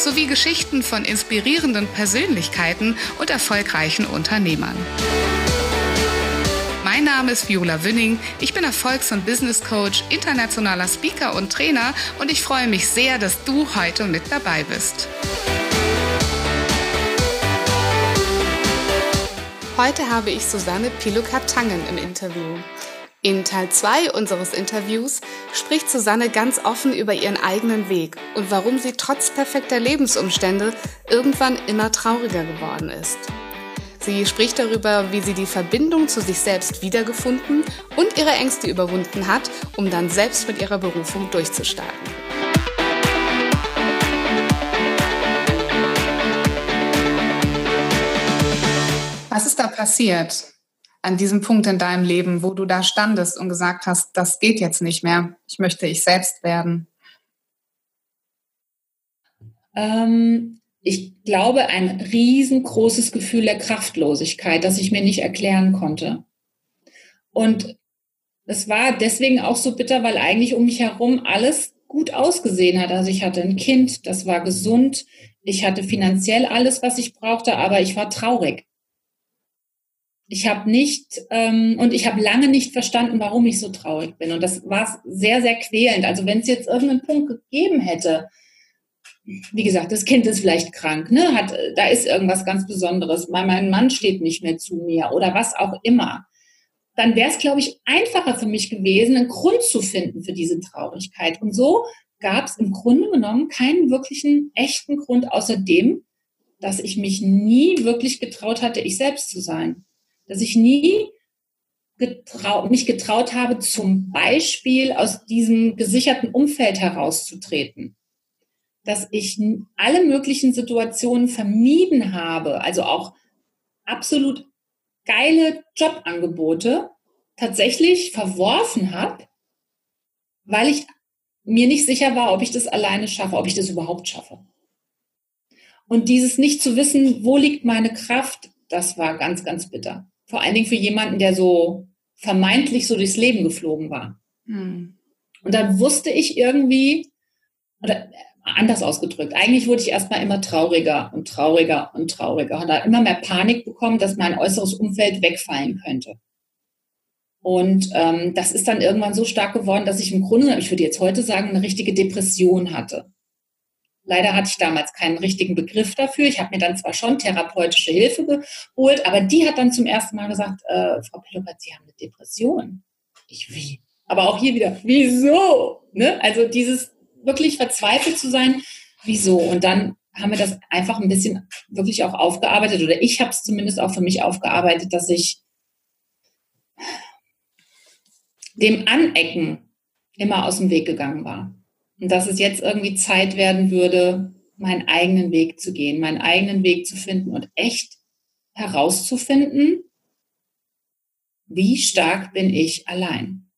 sowie Geschichten von inspirierenden Persönlichkeiten und erfolgreichen Unternehmern. Mein Name ist Viola Wünning. Ich bin Erfolgs- und Business Coach, internationaler Speaker und Trainer und ich freue mich sehr, dass du heute mit dabei bist. Heute habe ich Susanne Piluka-Tangen im Interview. In Teil 2 unseres Interviews spricht Susanne ganz offen über ihren eigenen Weg und warum sie trotz perfekter Lebensumstände irgendwann immer trauriger geworden ist. Sie spricht darüber, wie sie die Verbindung zu sich selbst wiedergefunden und ihre Ängste überwunden hat, um dann selbst mit ihrer Berufung durchzustarten. Was ist da passiert? An diesem Punkt in deinem Leben, wo du da standest und gesagt hast, das geht jetzt nicht mehr, ich möchte ich selbst werden? Ähm, ich glaube, ein riesengroßes Gefühl der Kraftlosigkeit, das ich mir nicht erklären konnte. Und es war deswegen auch so bitter, weil eigentlich um mich herum alles gut ausgesehen hat. Also ich hatte ein Kind, das war gesund, ich hatte finanziell alles, was ich brauchte, aber ich war traurig ich habe nicht ähm, und ich habe lange nicht verstanden, warum ich so traurig bin. Und das war sehr, sehr quälend. Also wenn es jetzt irgendeinen Punkt gegeben hätte, wie gesagt, das Kind ist vielleicht krank, ne? Hat, da ist irgendwas ganz Besonderes, mein Mann steht nicht mehr zu mir oder was auch immer. Dann wäre es, glaube ich, einfacher für mich gewesen, einen Grund zu finden für diese Traurigkeit. Und so gab es im Grunde genommen keinen wirklichen echten Grund außer dem, dass ich mich nie wirklich getraut hatte, ich selbst zu sein dass ich nie getrau mich getraut habe, zum Beispiel aus diesem gesicherten Umfeld herauszutreten. Dass ich alle möglichen Situationen vermieden habe, also auch absolut geile Jobangebote tatsächlich verworfen habe, weil ich mir nicht sicher war, ob ich das alleine schaffe, ob ich das überhaupt schaffe. Und dieses nicht zu wissen, wo liegt meine Kraft, das war ganz, ganz bitter. Vor allen Dingen für jemanden, der so vermeintlich so durchs Leben geflogen war. Mhm. Und dann wusste ich irgendwie, oder anders ausgedrückt, eigentlich wurde ich erstmal immer trauriger und trauriger und trauriger und da immer mehr Panik bekommen, dass mein äußeres Umfeld wegfallen könnte. Und ähm, das ist dann irgendwann so stark geworden, dass ich im Grunde, ich würde jetzt heute sagen, eine richtige Depression hatte. Leider hatte ich damals keinen richtigen Begriff dafür. Ich habe mir dann zwar schon therapeutische Hilfe geholt, aber die hat dann zum ersten Mal gesagt, äh, Frau Pillockert, Sie haben eine Depression. Ich wie? Aber auch hier wieder, wieso? Ne? Also dieses wirklich verzweifelt zu sein, wieso? Und dann haben wir das einfach ein bisschen wirklich auch aufgearbeitet oder ich habe es zumindest auch für mich aufgearbeitet, dass ich dem Anecken immer aus dem Weg gegangen war. Und dass es jetzt irgendwie Zeit werden würde, meinen eigenen Weg zu gehen, meinen eigenen Weg zu finden und echt herauszufinden, wie stark bin ich allein.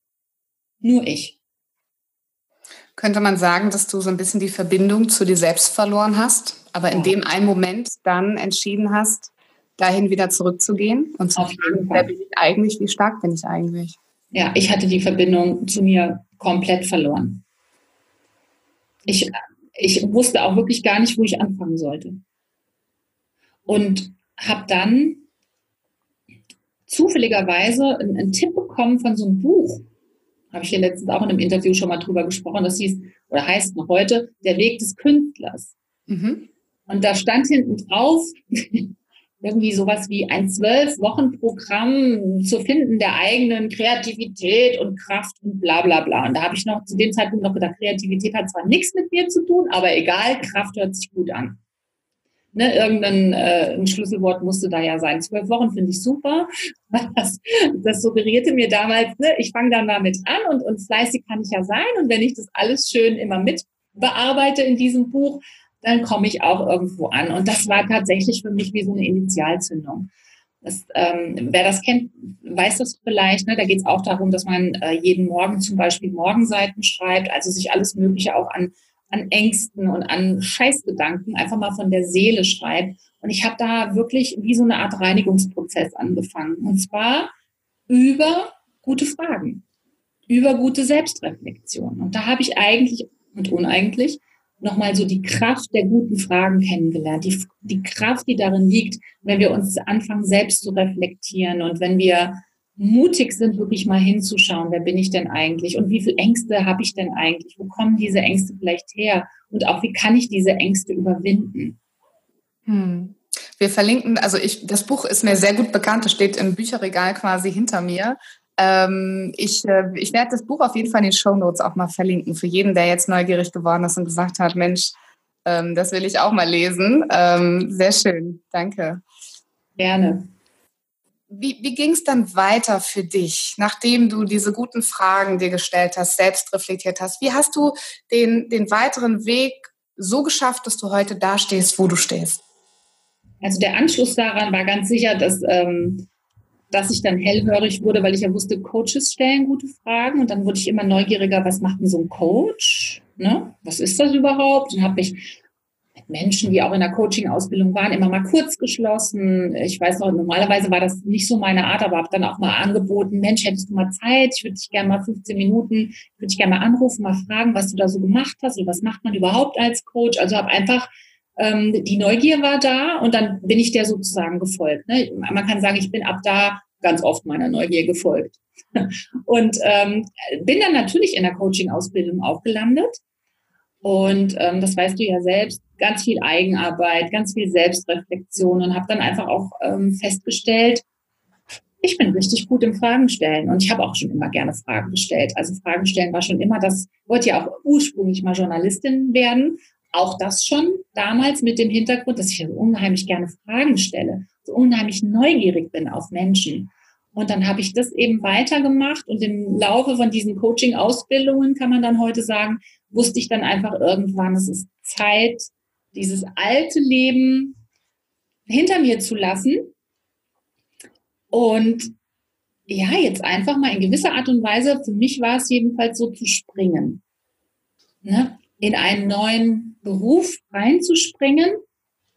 Nur ich. Könnte man sagen, dass du so ein bisschen die Verbindung zu dir selbst verloren hast, aber in ja. dem einen Moment dann entschieden hast, dahin wieder zurückzugehen und zu fragen, wer bin ich eigentlich, wie stark bin ich eigentlich? Ja, ich hatte die Verbindung zu mir komplett verloren ich, ich wusste auch wirklich gar nicht, wo ich anfangen sollte. Und habe dann zufälligerweise einen, einen, Tipp bekommen von so einem Buch. Habe ich hier letztens auch in einem Interview schon mal drüber gesprochen. Das hieß oder heißt noch heute Der Weg des Künstlers. Mhm. Und da stand hinten drauf, irgendwie sowas wie ein zwölf Wochen Programm zu finden der eigenen Kreativität und Kraft und bla bla bla. Und da habe ich noch zu dem Zeitpunkt noch gedacht, Kreativität hat zwar nichts mit mir zu tun, aber egal, Kraft hört sich gut an. Ne, irgendein äh, Schlüsselwort musste da ja sein. Zwölf Wochen finde ich super. Das, das suggerierte mir damals, ne, ich fange dann damit an und, und fleißig kann ich ja sein. Und wenn ich das alles schön immer mit bearbeite in diesem Buch, dann komme ich auch irgendwo an. Und das war tatsächlich für mich wie so eine Initialzündung. Das, ähm, wer das kennt, weiß das vielleicht. Ne? Da geht es auch darum, dass man äh, jeden Morgen zum Beispiel Morgenseiten schreibt, also sich alles Mögliche auch an, an Ängsten und an Scheißgedanken einfach mal von der Seele schreibt. Und ich habe da wirklich wie so eine Art Reinigungsprozess angefangen. Und zwar über gute Fragen, über gute Selbstreflexion. Und da habe ich eigentlich und uneigentlich nochmal so die Kraft der guten Fragen kennengelernt, die, die Kraft, die darin liegt, wenn wir uns anfangen, selbst zu reflektieren und wenn wir mutig sind, wirklich mal hinzuschauen, wer bin ich denn eigentlich und wie viele Ängste habe ich denn eigentlich, wo kommen diese Ängste vielleicht her und auch wie kann ich diese Ängste überwinden. Hm. Wir verlinken, also ich, das Buch ist mir sehr gut bekannt, es steht im Bücherregal quasi hinter mir. Ähm, ich, äh, ich werde das Buch auf jeden Fall in den Show Notes auch mal verlinken, für jeden, der jetzt neugierig geworden ist und gesagt hat, Mensch, ähm, das will ich auch mal lesen. Ähm, sehr schön, danke. Gerne. Wie, wie ging es dann weiter für dich, nachdem du diese guten Fragen dir gestellt hast, selbst reflektiert hast? Wie hast du den, den weiteren Weg so geschafft, dass du heute da stehst, wo du stehst? Also der Anschluss daran war ganz sicher, dass ähm, dass ich dann hellhörig wurde, weil ich ja wusste, Coaches stellen gute Fragen und dann wurde ich immer neugieriger, was macht denn so ein Coach? Ne? Was ist das überhaupt? Und habe mich mit Menschen, die auch in der Coaching-Ausbildung waren, immer mal kurz geschlossen. Ich weiß noch, normalerweise war das nicht so meine Art, aber habe dann auch mal angeboten, Mensch, hättest du mal Zeit? Ich würde dich gerne mal 15 Minuten, würde dich gerne mal anrufen, mal fragen, was du da so gemacht hast oder was macht man überhaupt als Coach? Also habe einfach ähm, die Neugier war da und dann bin ich der sozusagen gefolgt. Ne? Man kann sagen, ich bin ab da ganz oft meiner Neugier gefolgt. Und ähm, bin dann natürlich in der Coaching-Ausbildung auch gelandet. Und ähm, das weißt du ja selbst, ganz viel Eigenarbeit, ganz viel Selbstreflexion und habe dann einfach auch ähm, festgestellt, ich bin richtig gut im Fragen stellen und ich habe auch schon immer gerne Fragen gestellt. Also Fragen stellen war schon immer das, wollte ja auch ursprünglich mal Journalistin werden auch das schon damals mit dem Hintergrund, dass ich unheimlich gerne Fragen stelle, so unheimlich neugierig bin auf Menschen. Und dann habe ich das eben weitergemacht und im Laufe von diesen Coaching-Ausbildungen kann man dann heute sagen, wusste ich dann einfach irgendwann, es ist Zeit, dieses alte Leben hinter mir zu lassen und ja, jetzt einfach mal in gewisser Art und Weise, für mich war es jedenfalls so zu springen. Ne? in einen neuen Beruf reinzuspringen,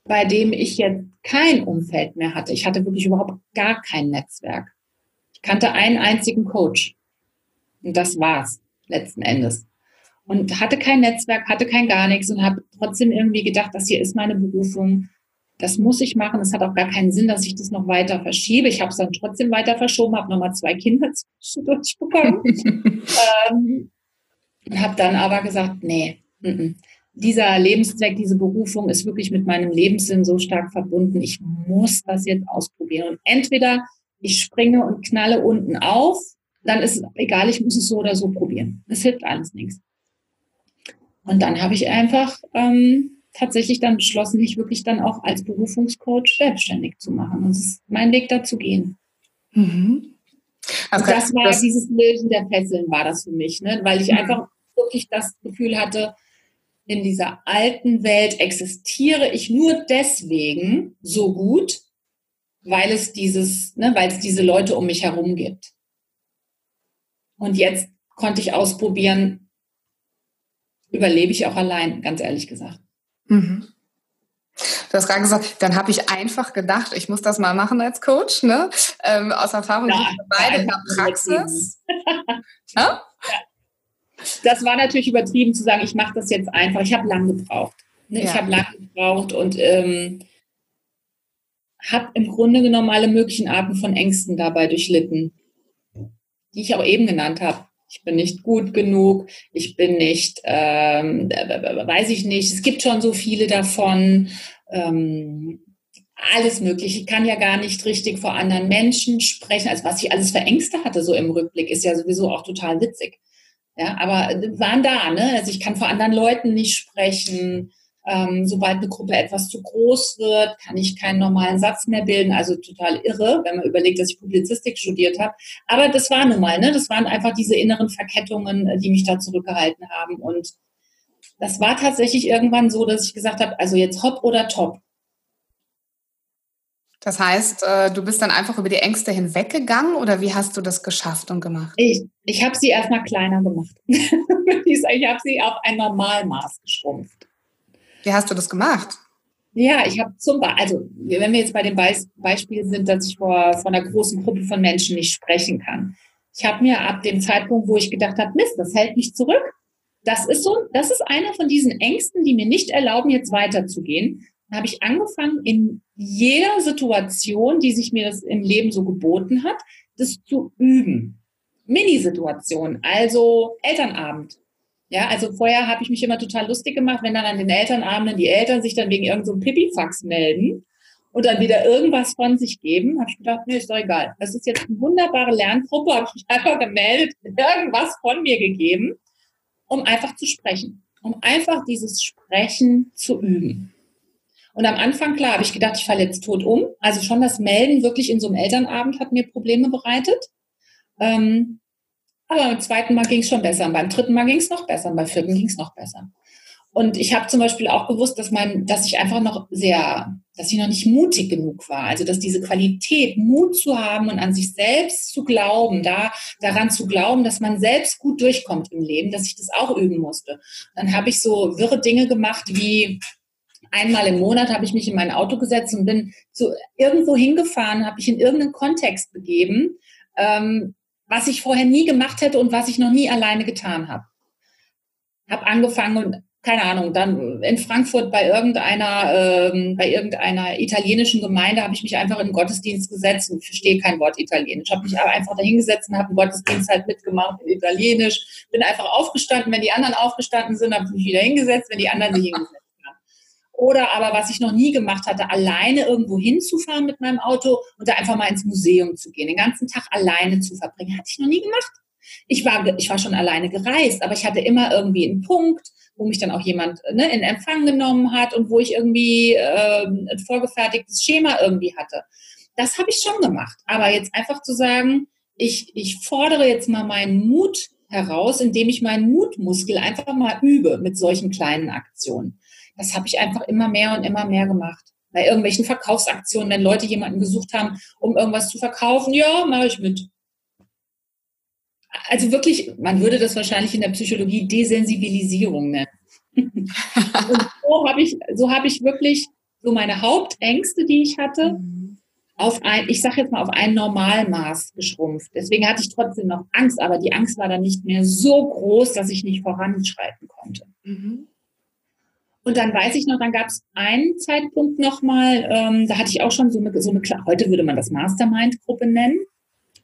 bei dem ich jetzt kein Umfeld mehr hatte. Ich hatte wirklich überhaupt gar kein Netzwerk. Ich kannte einen einzigen Coach. Und das war's letzten Endes. Und hatte kein Netzwerk, hatte kein gar nichts und habe trotzdem irgendwie gedacht, das hier ist meine Berufung. Das muss ich machen. Es hat auch gar keinen Sinn, dass ich das noch weiter verschiebe. Ich habe es dann trotzdem weiter verschoben, habe nochmal zwei Kinder zwischendurch bekommen. ähm, und habe dann aber gesagt, nee, dieser Lebenszweck, diese Berufung ist wirklich mit meinem Lebenssinn so stark verbunden. Ich muss das jetzt ausprobieren. Und entweder ich springe und knalle unten auf, dann ist es egal, ich muss es so oder so probieren. Es hilft alles nichts. Und dann habe ich einfach ähm, tatsächlich dann beschlossen, mich wirklich dann auch als Berufungscoach selbstständig zu machen. Und es ist mein Weg dazu gehen. Mhm. Also das war das dieses Lösen der Fesseln war das für mich, ne? weil ich einfach wirklich das Gefühl hatte, in dieser alten Welt existiere ich nur deswegen so gut, weil es dieses, ne, weil es diese Leute um mich herum gibt. Und jetzt konnte ich ausprobieren, überlebe ich auch allein, ganz ehrlich gesagt. Mhm. Du hast gerade gesagt, dann habe ich einfach gedacht, ich muss das mal machen als Coach, ne? Ähm, aus Erfahrung ja, beide in der Praxis. ja? Das war natürlich übertrieben zu sagen, ich mache das jetzt einfach. Ich habe lange gebraucht. Ne? Ja. Ich habe lange gebraucht und ähm, habe im Grunde genommen alle möglichen Arten von Ängsten dabei durchlitten, die ich auch eben genannt habe. Ich bin nicht gut genug, ich bin nicht, ähm, weiß ich nicht, es gibt schon so viele davon. Ähm, alles mögliche. Ich kann ja gar nicht richtig vor anderen Menschen sprechen. Also was ich alles für Ängste hatte, so im Rückblick, ist ja sowieso auch total witzig. Ja, aber waren da, ne? Also ich kann vor anderen Leuten nicht sprechen. Ähm, sobald eine Gruppe etwas zu groß wird, kann ich keinen normalen Satz mehr bilden. Also total irre, wenn man überlegt, dass ich Publizistik studiert habe. Aber das war nun mal, ne? Das waren einfach diese inneren Verkettungen, äh, die mich da zurückgehalten haben. Und das war tatsächlich irgendwann so, dass ich gesagt habe, also jetzt hopp oder top. Das heißt, äh, du bist dann einfach über die Ängste hinweggegangen oder wie hast du das geschafft und gemacht? Ich, ich habe sie erstmal kleiner gemacht. ich habe sie auf ein Normalmaß geschrumpft. Wie hast du das gemacht? Ja, ich habe zum Beispiel, also wenn wir jetzt bei dem Be Beispiel sind, dass ich vor, vor einer großen Gruppe von Menschen nicht sprechen kann. Ich habe mir ab dem Zeitpunkt, wo ich gedacht habe, Mist, das hält mich zurück, das ist so, das ist einer von diesen Ängsten, die mir nicht erlauben, jetzt weiterzugehen. Habe ich angefangen, in jeder Situation, die sich mir das im Leben so geboten hat, das zu üben. Mini-Situation, also Elternabend. Ja, also vorher habe ich mich immer total lustig gemacht, wenn dann an den Elternabenden die Eltern sich dann wegen irgendeinem so Pipifax melden und dann wieder irgendwas von sich geben, habe ich gedacht, nee, ist doch egal. Das ist jetzt eine wunderbare Lerngruppe, habe ich mich einfach gemeldet, irgendwas von mir gegeben, um einfach zu sprechen, um einfach dieses Sprechen zu üben. Und am Anfang, klar, habe ich gedacht, ich falle jetzt tot um. Also schon das Melden wirklich in so einem Elternabend hat mir Probleme bereitet. Ähm, aber beim zweiten Mal ging es schon besser. Und beim dritten Mal ging es noch besser. Und beim vierten ging es noch besser. Und ich habe zum Beispiel auch gewusst, dass mein, dass ich einfach noch sehr, dass ich noch nicht mutig genug war. Also dass diese Qualität, Mut zu haben und an sich selbst zu glauben, da daran zu glauben, dass man selbst gut durchkommt im Leben, dass ich das auch üben musste. Dann habe ich so wirre Dinge gemacht wie einmal im Monat habe ich mich in mein Auto gesetzt und bin zu irgendwo hingefahren, habe ich in irgendeinen Kontext begeben. Ähm, was ich vorher nie gemacht hätte und was ich noch nie alleine getan habe. Habe angefangen und keine Ahnung, dann in Frankfurt bei irgendeiner, ähm, bei irgendeiner italienischen Gemeinde habe ich mich einfach in den Gottesdienst gesetzt und verstehe kein Wort Italienisch. Habe mich aber einfach dahingesetzt und habe einen Gottesdienst halt mitgemacht in Italienisch. Bin einfach aufgestanden, wenn die anderen aufgestanden sind, habe ich mich wieder hingesetzt, wenn die anderen sich hingesetzt oder aber, was ich noch nie gemacht hatte, alleine irgendwo hinzufahren mit meinem Auto und da einfach mal ins Museum zu gehen, den ganzen Tag alleine zu verbringen. Hatte ich noch nie gemacht. Ich war, ich war schon alleine gereist, aber ich hatte immer irgendwie einen Punkt, wo mich dann auch jemand ne, in Empfang genommen hat und wo ich irgendwie äh, ein vorgefertigtes Schema irgendwie hatte. Das habe ich schon gemacht. Aber jetzt einfach zu sagen, ich, ich fordere jetzt mal meinen Mut heraus, indem ich meinen Mutmuskel einfach mal übe mit solchen kleinen Aktionen das habe ich einfach immer mehr und immer mehr gemacht. Bei irgendwelchen Verkaufsaktionen, wenn Leute jemanden gesucht haben, um irgendwas zu verkaufen, ja, mache ich mit. Also wirklich, man würde das wahrscheinlich in der Psychologie Desensibilisierung nennen. und so habe ich, so habe ich wirklich so meine Hauptängste, die ich hatte, auf ein, ich sage jetzt mal, auf ein Normalmaß geschrumpft. Deswegen hatte ich trotzdem noch Angst, aber die Angst war dann nicht mehr so groß, dass ich nicht voranschreiten konnte. Mhm. Und dann weiß ich noch, dann gab es einen Zeitpunkt nochmal, ähm, da hatte ich auch schon so eine, so eine, heute würde man das Mastermind-Gruppe nennen.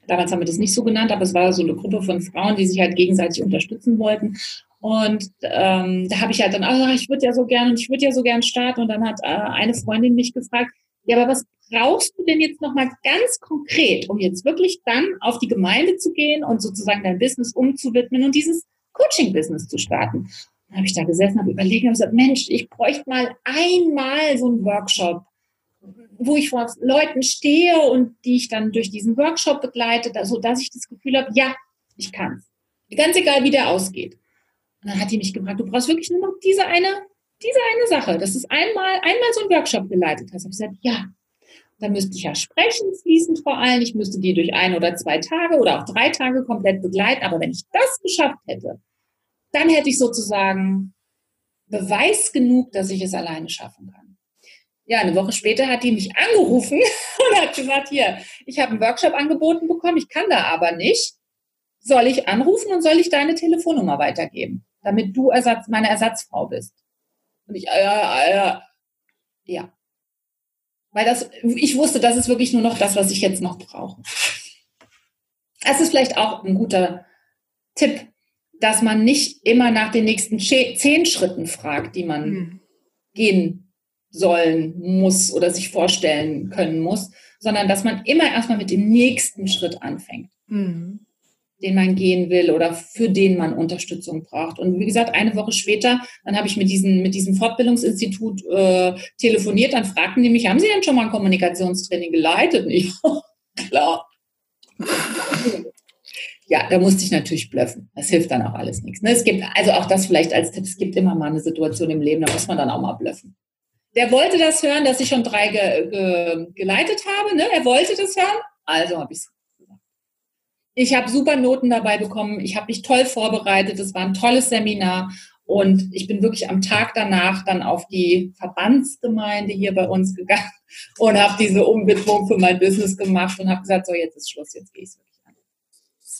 Damals haben wir das nicht so genannt, aber es war so eine Gruppe von Frauen, die sich halt gegenseitig unterstützen wollten. Und ähm, da habe ich halt dann, ah, ich würde ja so gern und ich würde ja so gern starten. Und dann hat äh, eine Freundin mich gefragt, ja, aber was brauchst du denn jetzt nochmal ganz konkret, um jetzt wirklich dann auf die Gemeinde zu gehen und sozusagen dein Business umzuwidmen und dieses Coaching-Business zu starten? Dann habe ich da gesessen, habe überlegt und gesagt, Mensch, ich bräuchte mal einmal so einen Workshop, wo ich vor Leuten stehe und die ich dann durch diesen Workshop begleite, so dass ich das Gefühl habe, ja, ich kann's. Ganz egal, wie der ausgeht. Und dann hat die mich gefragt, du brauchst wirklich nur noch diese eine, diese eine Sache, dass du einmal, einmal so einen Workshop geleitet hast. Habe ich gesagt, ja. Dann müsste ich ja sprechen, fließend vor allem. Ich müsste die durch ein oder zwei Tage oder auch drei Tage komplett begleiten. Aber wenn ich das geschafft hätte, dann hätte ich sozusagen Beweis genug, dass ich es alleine schaffen kann. Ja, eine Woche später hat die mich angerufen und hat gesagt, hier, ich habe einen Workshop angeboten bekommen, ich kann da aber nicht. Soll ich anrufen und soll ich deine Telefonnummer weitergeben, damit du Ersatz, meine Ersatzfrau bist? Und ich, äh, äh, ja. Weil das, ich wusste, das ist wirklich nur noch das, was ich jetzt noch brauche. Das ist vielleicht auch ein guter Tipp dass man nicht immer nach den nächsten zehn Schritten fragt, die man mhm. gehen sollen muss oder sich vorstellen können muss, sondern dass man immer erstmal mit dem nächsten Schritt anfängt, mhm. den man gehen will oder für den man Unterstützung braucht. Und wie gesagt, eine Woche später, dann habe ich mit, diesen, mit diesem Fortbildungsinstitut äh, telefoniert, dann fragten die mich, haben Sie denn schon mal ein Kommunikationstraining geleitet? Und ich, klar ja, da musste ich natürlich blöffen. Das hilft dann auch alles nichts. Ne? Es gibt, also auch das vielleicht als Tipp, es gibt immer mal eine Situation im Leben, da muss man dann auch mal blöffen. der wollte das hören, dass ich schon drei ge ge geleitet habe. Ne? Er wollte das hören, also habe ich es gesagt. Ich habe super Noten dabei bekommen. Ich habe mich toll vorbereitet. Es war ein tolles Seminar. Und ich bin wirklich am Tag danach dann auf die Verbandsgemeinde hier bei uns gegangen und habe diese Umwidmung für mein Business gemacht und habe gesagt, so jetzt ist Schluss, jetzt gehe ich wirklich.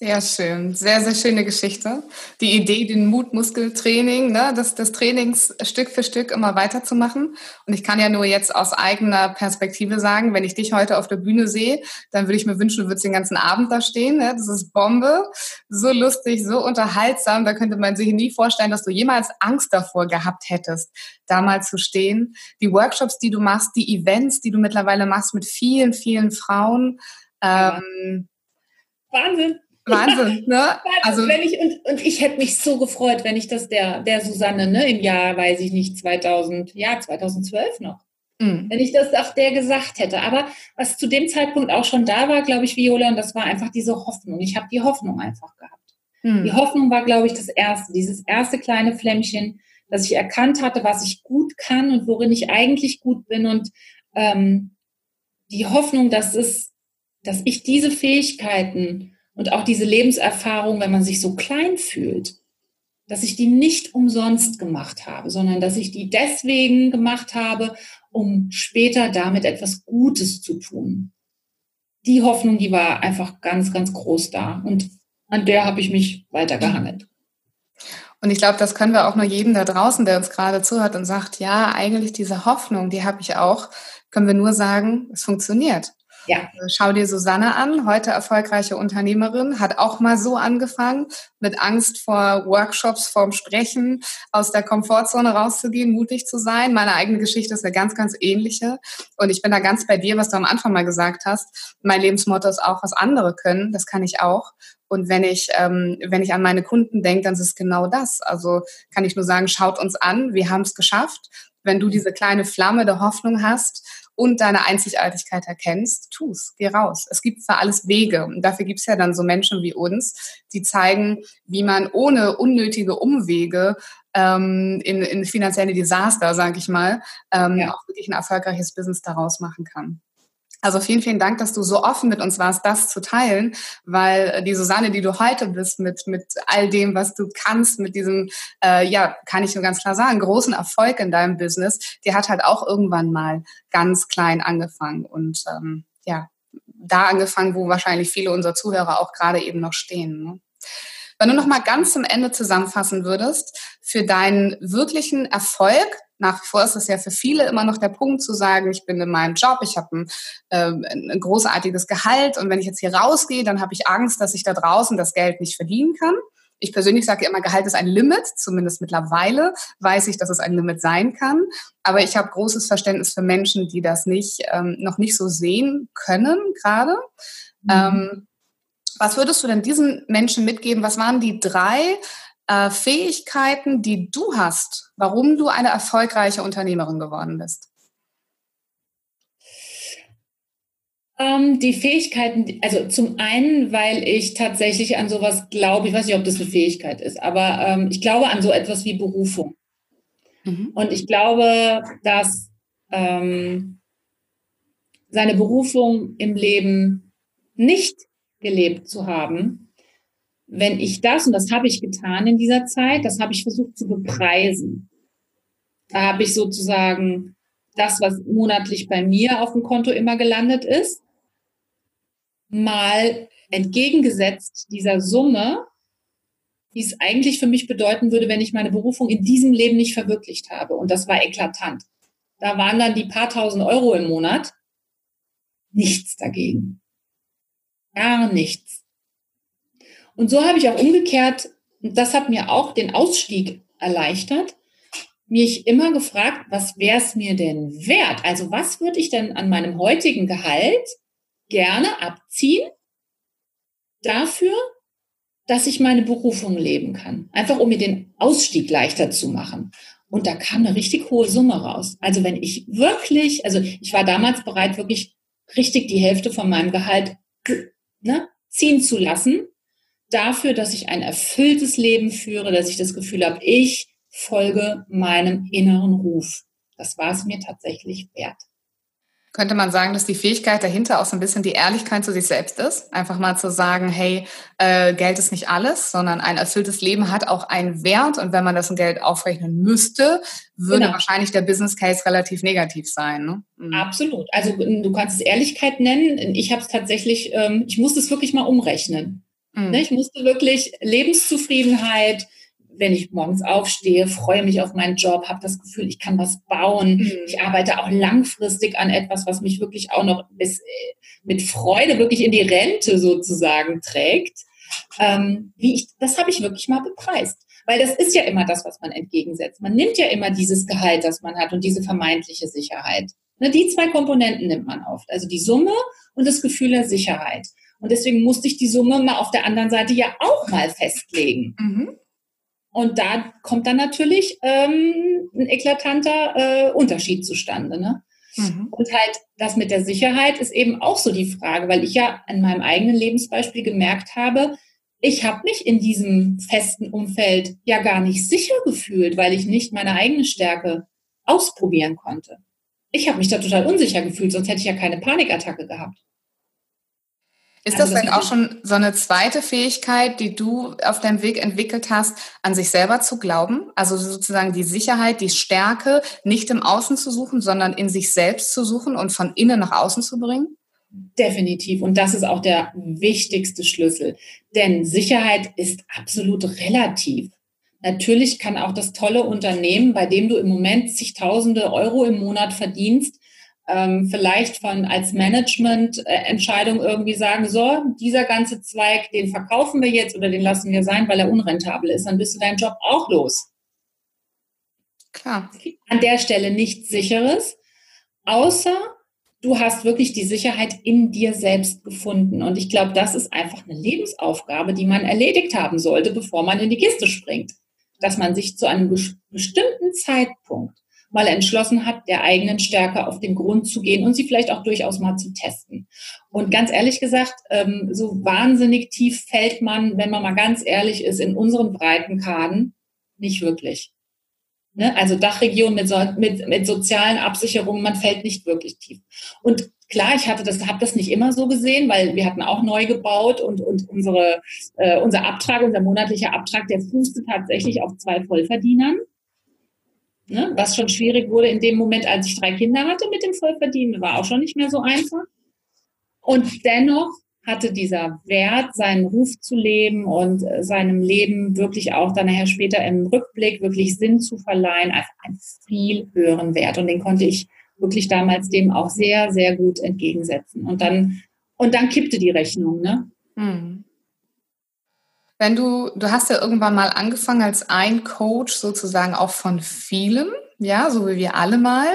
Sehr schön, sehr, sehr schöne Geschichte. Die Idee, den Mutmuskeltraining, ne, das, das Trainings Stück für Stück immer weiterzumachen. Und ich kann ja nur jetzt aus eigener Perspektive sagen, wenn ich dich heute auf der Bühne sehe, dann würde ich mir wünschen, du würdest den ganzen Abend da stehen. Ne? Das ist Bombe, so lustig, so unterhaltsam. Da könnte man sich nie vorstellen, dass du jemals Angst davor gehabt hättest, da mal zu stehen. Die Workshops, die du machst, die Events, die du mittlerweile machst mit vielen, vielen Frauen. Ähm, Wahnsinn. Wahnsinn, ne? Also wenn ich und, und ich hätte mich so gefreut, wenn ich das der der Susanne ne im Jahr, weiß ich nicht, 2000, ja 2012 noch, mhm. wenn ich das auch der gesagt hätte. Aber was zu dem Zeitpunkt auch schon da war, glaube ich, Viola, und das war einfach diese Hoffnung. Ich habe die Hoffnung einfach gehabt. Mhm. Die Hoffnung war, glaube ich, das erste, dieses erste kleine Flämmchen, dass ich erkannt hatte, was ich gut kann und worin ich eigentlich gut bin und ähm, die Hoffnung, dass es, dass ich diese Fähigkeiten und auch diese Lebenserfahrung, wenn man sich so klein fühlt, dass ich die nicht umsonst gemacht habe, sondern dass ich die deswegen gemacht habe, um später damit etwas Gutes zu tun. Die Hoffnung, die war einfach ganz, ganz groß da. Und an der habe ich mich weitergehangelt. Und ich glaube, das können wir auch nur jedem da draußen, der uns gerade zuhört und sagt, ja, eigentlich diese Hoffnung, die habe ich auch, können wir nur sagen, es funktioniert. Ja. Schau dir Susanne an, heute erfolgreiche Unternehmerin, hat auch mal so angefangen, mit Angst vor Workshops, vorm Sprechen, aus der Komfortzone rauszugehen, mutig zu sein. Meine eigene Geschichte ist eine ganz, ganz ähnliche. Und ich bin da ganz bei dir, was du am Anfang mal gesagt hast. Mein Lebensmotto ist auch, was andere können, das kann ich auch. Und wenn ich, ähm, wenn ich an meine Kunden denke, dann ist es genau das. Also kann ich nur sagen, schaut uns an, wir haben es geschafft. Wenn du diese kleine Flamme der Hoffnung hast, und deine Einzigartigkeit erkennst, tu's, geh raus. Es gibt für alles Wege und dafür gibt's ja dann so Menschen wie uns, die zeigen, wie man ohne unnötige Umwege ähm, in, in finanzielle Desaster, sage ich mal, ähm, ja. auch wirklich ein erfolgreiches Business daraus machen kann. Also vielen, vielen Dank, dass du so offen mit uns warst, das zu teilen, weil äh, die Susanne, die du heute bist, mit, mit all dem, was du kannst, mit diesem, äh, ja, kann ich nur ganz klar sagen, großen Erfolg in deinem Business, die hat halt auch irgendwann mal ganz klein angefangen und ähm, ja, da angefangen, wo wahrscheinlich viele unserer Zuhörer auch gerade eben noch stehen. Ne? Wenn du noch mal ganz zum Ende zusammenfassen würdest, für deinen wirklichen Erfolg, nach wie vor ist es ja für viele immer noch der Punkt zu sagen, ich bin in meinem Job, ich habe ein, äh, ein großartiges Gehalt und wenn ich jetzt hier rausgehe, dann habe ich Angst, dass ich da draußen das Geld nicht verdienen kann. Ich persönlich sage immer, Gehalt ist ein Limit, zumindest mittlerweile weiß ich, dass es ein Limit sein kann. Aber ich habe großes Verständnis für Menschen, die das nicht ähm, noch nicht so sehen können gerade. Mhm. Ähm, was würdest du denn diesen Menschen mitgeben? Was waren die drei äh, Fähigkeiten, die du hast, warum du eine erfolgreiche Unternehmerin geworden bist? Ähm, die Fähigkeiten, also zum einen, weil ich tatsächlich an sowas glaube, ich weiß nicht, ob das eine Fähigkeit ist, aber ähm, ich glaube an so etwas wie Berufung. Mhm. Und ich glaube, dass ähm, seine Berufung im Leben nicht gelebt zu haben, wenn ich das, und das habe ich getan in dieser Zeit, das habe ich versucht zu bepreisen. Da habe ich sozusagen das, was monatlich bei mir auf dem Konto immer gelandet ist, mal entgegengesetzt dieser Summe, die es eigentlich für mich bedeuten würde, wenn ich meine Berufung in diesem Leben nicht verwirklicht habe. Und das war eklatant. Da waren dann die paar tausend Euro im Monat nichts dagegen. Gar nichts. Und so habe ich auch umgekehrt, das hat mir auch den Ausstieg erleichtert, mich immer gefragt, was wäre es mir denn wert? Also was würde ich denn an meinem heutigen Gehalt gerne abziehen dafür, dass ich meine Berufung leben kann? Einfach um mir den Ausstieg leichter zu machen. Und da kam eine richtig hohe Summe raus. Also wenn ich wirklich, also ich war damals bereit, wirklich richtig die Hälfte von meinem Gehalt ne, ziehen zu lassen, dafür, dass ich ein erfülltes Leben führe, dass ich das Gefühl habe, ich folge meinem inneren Ruf. das war es mir tatsächlich wert. Könnte man sagen, dass die Fähigkeit dahinter auch so ein bisschen die Ehrlichkeit zu sich selbst ist? Einfach mal zu sagen, hey, äh, Geld ist nicht alles, sondern ein erfülltes Leben hat auch einen Wert. Und wenn man das in Geld aufrechnen müsste, würde genau. wahrscheinlich der Business Case relativ negativ sein. Ne? Mhm. Absolut. Also du kannst es Ehrlichkeit nennen. Ich habe es tatsächlich, ähm, ich musste es wirklich mal umrechnen. Mhm. Ne? Ich musste wirklich Lebenszufriedenheit, wenn ich morgens aufstehe, freue mich auf meinen Job, habe das Gefühl, ich kann was bauen. Mhm. Ich arbeite auch langfristig an etwas, was mich wirklich auch noch bis, äh, mit Freude wirklich in die Rente sozusagen trägt. Ähm, wie ich, das habe ich wirklich mal bepreist. Weil das ist ja immer das, was man entgegensetzt. Man nimmt ja immer dieses Gehalt, das man hat und diese vermeintliche Sicherheit. Ne, die zwei Komponenten nimmt man oft. Also die Summe und das Gefühl der Sicherheit. Und deswegen musste ich die Summe mal auf der anderen Seite ja auch mal festlegen. Mhm. Und da kommt dann natürlich ähm, ein eklatanter äh, Unterschied zustande. Ne? Mhm. Und halt das mit der Sicherheit ist eben auch so die Frage, weil ich ja an meinem eigenen Lebensbeispiel gemerkt habe, ich habe mich in diesem festen Umfeld ja gar nicht sicher gefühlt, weil ich nicht meine eigene Stärke ausprobieren konnte. Ich habe mich da total unsicher gefühlt, sonst hätte ich ja keine Panikattacke gehabt. Ist also das denn auch schon so eine zweite Fähigkeit, die du auf deinem Weg entwickelt hast, an sich selber zu glauben? Also sozusagen die Sicherheit, die Stärke nicht im Außen zu suchen, sondern in sich selbst zu suchen und von innen nach außen zu bringen? Definitiv. Und das ist auch der wichtigste Schlüssel. Denn Sicherheit ist absolut relativ. Natürlich kann auch das tolle Unternehmen, bei dem du im Moment zigtausende Euro im Monat verdienst, ähm, vielleicht von als Management-Entscheidung irgendwie sagen, so, dieser ganze Zweig, den verkaufen wir jetzt oder den lassen wir sein, weil er unrentabel ist, dann bist du deinen Job auch los. Klar. An der Stelle nichts Sicheres, außer du hast wirklich die Sicherheit in dir selbst gefunden. Und ich glaube, das ist einfach eine Lebensaufgabe, die man erledigt haben sollte, bevor man in die Kiste springt. Dass man sich zu einem bestimmten Zeitpunkt mal entschlossen hat, der eigenen Stärke auf den Grund zu gehen und sie vielleicht auch durchaus mal zu testen. Und ganz ehrlich gesagt, ähm, so wahnsinnig tief fällt man, wenn man mal ganz ehrlich ist, in unseren Breitenkaden nicht wirklich. Ne? Also Dachregion mit, so, mit, mit sozialen Absicherungen, man fällt nicht wirklich tief. Und klar, ich hatte das, habe das nicht immer so gesehen, weil wir hatten auch neu gebaut und, und unsere, äh, unser Abtrag, unser monatlicher Abtrag, der fußte tatsächlich auf zwei Vollverdienern. Ne? Was schon schwierig wurde in dem Moment, als ich drei Kinder hatte mit dem Vollverdienen, war auch schon nicht mehr so einfach. Und dennoch hatte dieser Wert, seinen Ruf zu leben und äh, seinem Leben wirklich auch dann nachher später im Rückblick wirklich Sinn zu verleihen, einfach einen viel höheren Wert. Und den konnte ich wirklich damals dem auch sehr, sehr gut entgegensetzen. Und dann, und dann kippte die Rechnung, ne? Hm. Wenn du, du hast ja irgendwann mal angefangen als ein Coach sozusagen auch von vielen, ja, so wie wir alle mal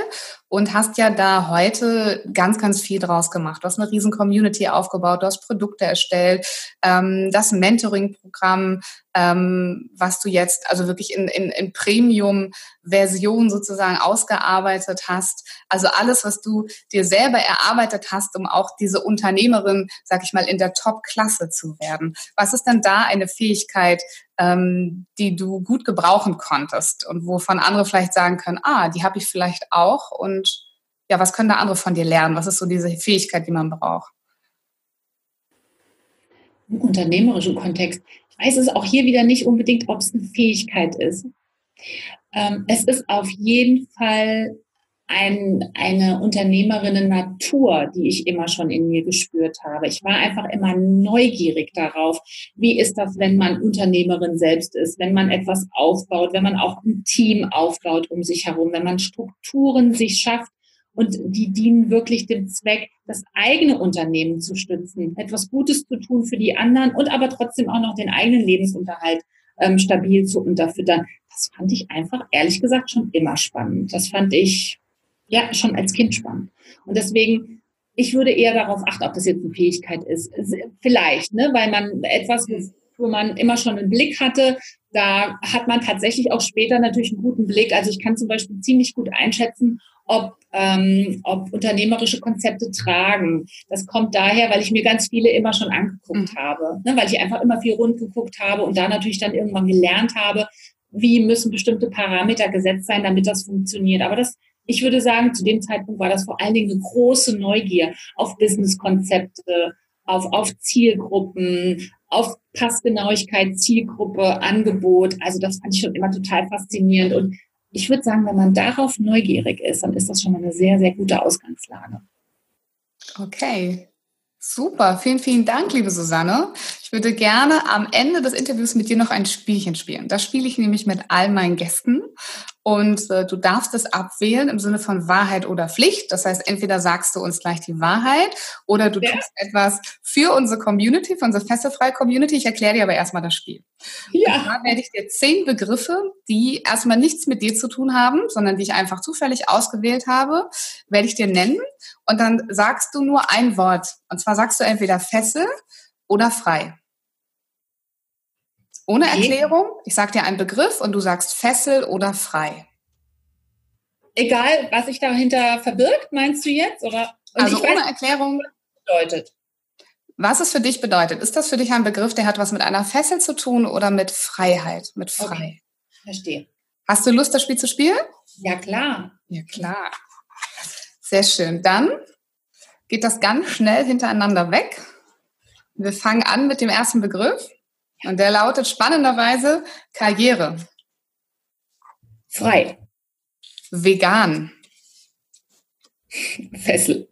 und hast ja da heute ganz, ganz viel draus gemacht. Du hast eine riesen Community aufgebaut, du hast Produkte erstellt, ähm, das Mentoring-Programm, ähm, was du jetzt also wirklich in, in, in Premium-Version sozusagen ausgearbeitet hast. Also alles, was du dir selber erarbeitet hast, um auch diese Unternehmerin, sag ich mal, in der Top-Klasse zu werden. Was ist denn da eine Fähigkeit, ähm, die du gut gebrauchen konntest und wovon andere vielleicht sagen können, ah, die habe ich vielleicht auch und ja, was können da andere von dir lernen? Was ist so diese Fähigkeit, die man braucht? Im unternehmerischen Kontext. Weiß es auch hier wieder nicht unbedingt, ob es eine Fähigkeit ist. Ähm, es ist auf jeden Fall ein, eine Unternehmerinnen-Natur, die ich immer schon in mir gespürt habe. Ich war einfach immer neugierig darauf, wie ist das, wenn man Unternehmerin selbst ist, wenn man etwas aufbaut, wenn man auch ein Team aufbaut um sich herum, wenn man Strukturen sich schafft und die dienen wirklich dem Zweck, das eigene Unternehmen zu stützen, etwas Gutes zu tun für die anderen und aber trotzdem auch noch den eigenen Lebensunterhalt ähm, stabil zu unterfüttern. Das fand ich einfach, ehrlich gesagt, schon immer spannend. Das fand ich ja schon als Kind spannend. Und deswegen, ich würde eher darauf achten, ob das jetzt eine Fähigkeit ist. Vielleicht, ne, weil man etwas, wo man immer schon einen Blick hatte, da hat man tatsächlich auch später natürlich einen guten Blick. Also ich kann zum Beispiel ziemlich gut einschätzen, ob, ähm, ob unternehmerische Konzepte tragen. Das kommt daher, weil ich mir ganz viele immer schon angeguckt mhm. habe, ne, weil ich einfach immer viel rund geguckt habe und da natürlich dann irgendwann gelernt habe, wie müssen bestimmte Parameter gesetzt sein, damit das funktioniert. Aber das ich würde sagen, zu dem Zeitpunkt war das vor allen Dingen eine große Neugier auf Businesskonzepte, auf, auf Zielgruppen, auf Passgenauigkeit, Zielgruppe, Angebot. Also das fand ich schon immer total faszinierend. Und ich würde sagen, wenn man darauf neugierig ist, dann ist das schon mal eine sehr, sehr gute Ausgangslage. Okay. Super, vielen, vielen Dank, liebe Susanne. Ich würde gerne am Ende des Interviews mit dir noch ein Spielchen spielen. Das spiele ich nämlich mit all meinen Gästen. Und äh, du darfst es abwählen im Sinne von Wahrheit oder Pflicht. Das heißt, entweder sagst du uns gleich die Wahrheit oder du ja. tust etwas für unsere Community, für unsere fesselfreie Community. Ich erkläre dir aber erstmal das Spiel. Ja. Und da werde ich dir zehn Begriffe, die erstmal nichts mit dir zu tun haben, sondern die ich einfach zufällig ausgewählt habe, werde ich dir nennen. Und dann sagst du nur ein Wort. Und zwar sagst du entweder Fessel oder frei. Ohne Erklärung. Ich sage dir einen Begriff und du sagst Fessel oder frei. Egal, was sich dahinter verbirgt, meinst du jetzt? Oder? Und also ohne weiß, Erklärung. Was bedeutet. Was es für dich bedeutet. Ist das für dich ein Begriff, der hat was mit einer Fessel zu tun oder mit Freiheit, mit frei? Okay. Verstehe. Hast du Lust, das Spiel zu spielen? Ja, klar. Ja, klar. Sehr schön. Dann geht das ganz schnell hintereinander weg. Wir fangen an mit dem ersten Begriff. Und der lautet spannenderweise Karriere. Frei. Vegan. Fessel.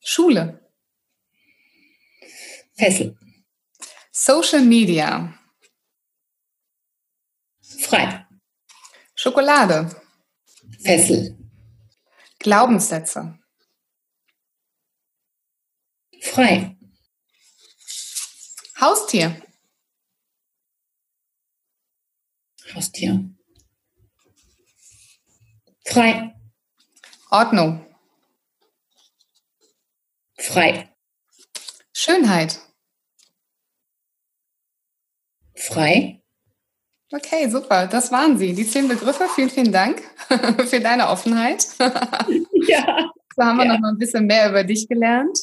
Schule. Fessel. Social Media. Frei. Schokolade. Fessel. Glaubenssätze. Frei. Haustier. Haustier. Frei. Ordnung. Frei. Schönheit. Frei. Okay, super. Das waren sie. Die zehn Begriffe. Vielen, vielen Dank für deine Offenheit. ja. So haben wir ja. noch mal ein bisschen mehr über dich gelernt.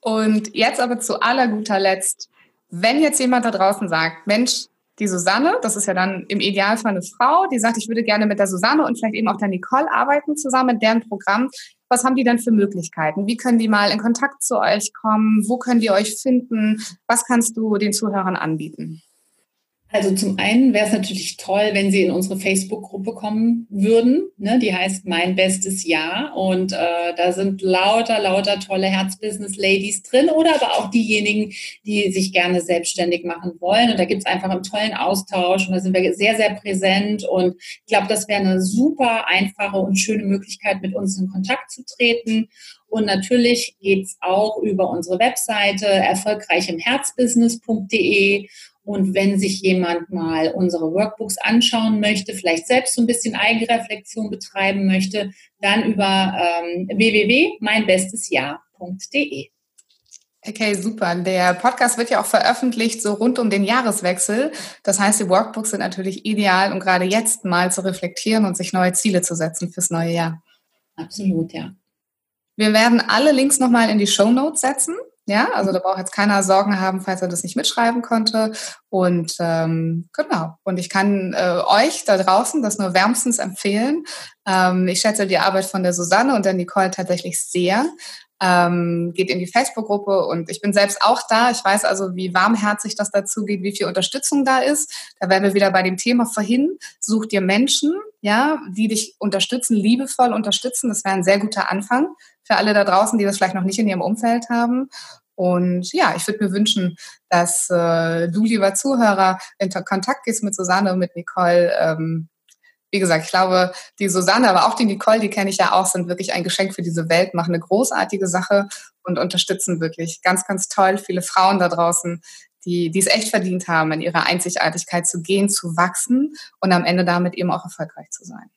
Und jetzt aber zu aller guter Letzt, wenn jetzt jemand da draußen sagt, Mensch, die Susanne, das ist ja dann im Idealfall eine Frau, die sagt, ich würde gerne mit der Susanne und vielleicht eben auch der Nicole arbeiten zusammen in deren Programm. Was haben die denn für Möglichkeiten? Wie können die mal in Kontakt zu euch kommen? Wo können die euch finden? Was kannst du den Zuhörern anbieten? Also zum einen wäre es natürlich toll, wenn Sie in unsere Facebook-Gruppe kommen würden. Ne? Die heißt Mein Bestes Jahr. Und äh, da sind lauter, lauter tolle Herzbusiness-Ladies drin oder aber auch diejenigen, die sich gerne selbstständig machen wollen. Und da gibt es einfach einen tollen Austausch und da sind wir sehr, sehr präsent. Und ich glaube, das wäre eine super einfache und schöne Möglichkeit, mit uns in Kontakt zu treten. Und natürlich geht's auch über unsere Webseite erfolgreichimherzbusiness.de und wenn sich jemand mal unsere Workbooks anschauen möchte, vielleicht selbst so ein bisschen Eigenreflexion betreiben möchte, dann über ähm, www.meinbestesjahr.de. Okay, super. Der Podcast wird ja auch veröffentlicht so rund um den Jahreswechsel. Das heißt, die Workbooks sind natürlich ideal, um gerade jetzt mal zu reflektieren und sich neue Ziele zu setzen fürs neue Jahr. Absolut, ja. Wir werden alle Links nochmal in die Show Notes setzen. Ja, also da braucht jetzt keiner Sorgen haben, falls er das nicht mitschreiben konnte. Und ähm, genau. Und ich kann äh, euch da draußen das nur wärmstens empfehlen. Ähm, ich schätze die Arbeit von der Susanne und der Nicole tatsächlich sehr. Ähm, geht in die Facebook-Gruppe und ich bin selbst auch da. Ich weiß also, wie warmherzig das dazu geht, wie viel Unterstützung da ist. Da werden wir wieder bei dem Thema vorhin. Such dir Menschen, ja, die dich unterstützen, liebevoll unterstützen. Das wäre ein sehr guter Anfang für alle da draußen, die das vielleicht noch nicht in ihrem Umfeld haben. Und ja, ich würde mir wünschen, dass äh, du, lieber Zuhörer, in Kontakt gehst mit Susanne und mit Nicole. Ähm, wie gesagt, ich glaube, die Susanne, aber auch die Nicole, die kenne ich ja auch, sind wirklich ein Geschenk für diese Welt, machen eine großartige Sache und unterstützen wirklich ganz, ganz toll viele Frauen da draußen, die, die es echt verdient haben, in ihrer Einzigartigkeit zu gehen, zu wachsen und am Ende damit eben auch erfolgreich zu sein.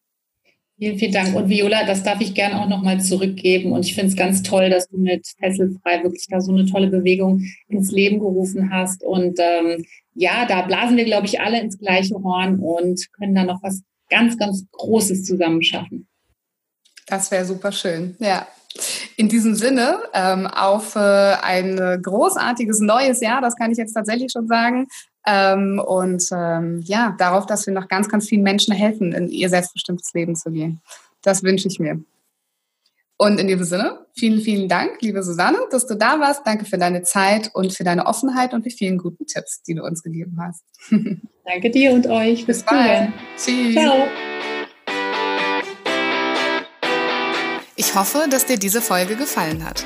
Vielen, vielen Dank. Und Viola, das darf ich gerne auch nochmal zurückgeben. Und ich finde es ganz toll, dass du mit Fesselfrei wirklich da so eine tolle Bewegung ins Leben gerufen hast. Und ähm, ja, da blasen wir, glaube ich, alle ins gleiche Horn und können da noch was ganz, ganz Großes zusammen schaffen. Das wäre super schön. Ja. In diesem Sinne, ähm, auf äh, ein großartiges neues Jahr, das kann ich jetzt tatsächlich schon sagen. Ähm, und ähm, ja, darauf, dass wir noch ganz, ganz vielen Menschen helfen, in ihr selbstbestimmtes Leben zu gehen. Das wünsche ich mir. Und in diesem Sinne, vielen, vielen Dank, liebe Susanne, dass du da warst. Danke für deine Zeit und für deine Offenheit und für vielen guten Tipps, die du uns gegeben hast. Danke dir und euch. Bis bald. Tschüss. Ciao. Ich hoffe, dass dir diese Folge gefallen hat.